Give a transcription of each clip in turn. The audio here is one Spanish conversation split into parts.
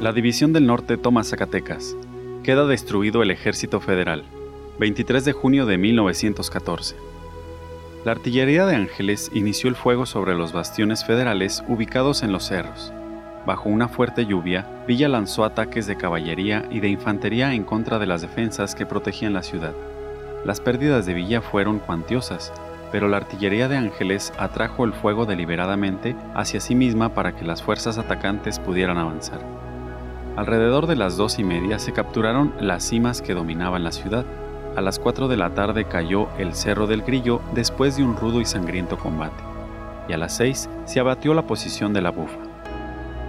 La División del Norte toma Zacatecas. Queda destruido el Ejército Federal. 23 de junio de 1914. La artillería de Ángeles inició el fuego sobre los bastiones federales ubicados en los cerros. Bajo una fuerte lluvia, Villa lanzó ataques de caballería y de infantería en contra de las defensas que protegían la ciudad. Las pérdidas de Villa fueron cuantiosas, pero la artillería de Ángeles atrajo el fuego deliberadamente hacia sí misma para que las fuerzas atacantes pudieran avanzar. Alrededor de las dos y media se capturaron las cimas que dominaban la ciudad. A las cuatro de la tarde cayó el Cerro del Grillo después de un rudo y sangriento combate, y a las seis se abatió la posición de la Bufa.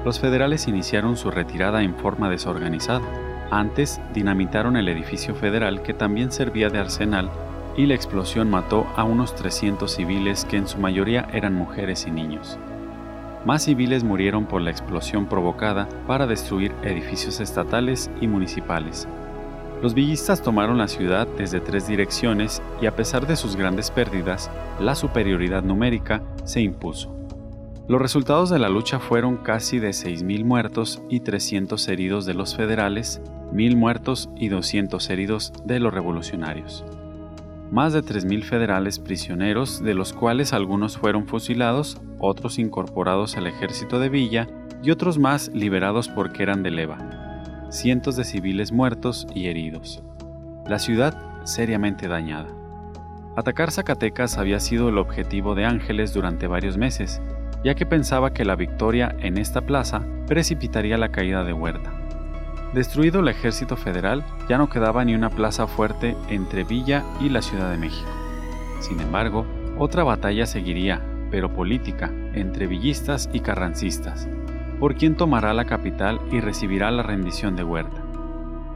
Los federales iniciaron su retirada en forma desorganizada. Antes dinamitaron el edificio federal que también servía de arsenal y la explosión mató a unos 300 civiles que en su mayoría eran mujeres y niños. Más civiles murieron por la explosión provocada para destruir edificios estatales y municipales. Los villistas tomaron la ciudad desde tres direcciones y a pesar de sus grandes pérdidas, la superioridad numérica se impuso. Los resultados de la lucha fueron casi de 6.000 muertos y 300 heridos de los federales, 1.000 muertos y 200 heridos de los revolucionarios más de 3.000 federales prisioneros, de los cuales algunos fueron fusilados, otros incorporados al ejército de Villa y otros más liberados porque eran de leva. Cientos de civiles muertos y heridos. La ciudad seriamente dañada. Atacar Zacatecas había sido el objetivo de Ángeles durante varios meses, ya que pensaba que la victoria en esta plaza precipitaría la caída de Huerta. Destruido el ejército federal, ya no quedaba ni una plaza fuerte entre Villa y la Ciudad de México. Sin embargo, otra batalla seguiría, pero política, entre villistas y carrancistas, por quién tomará la capital y recibirá la rendición de Huerta.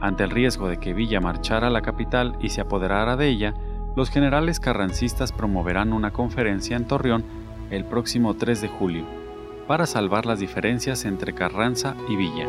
Ante el riesgo de que Villa marchara a la capital y se apoderara de ella, los generales carrancistas promoverán una conferencia en Torreón el próximo 3 de julio, para salvar las diferencias entre Carranza y Villa.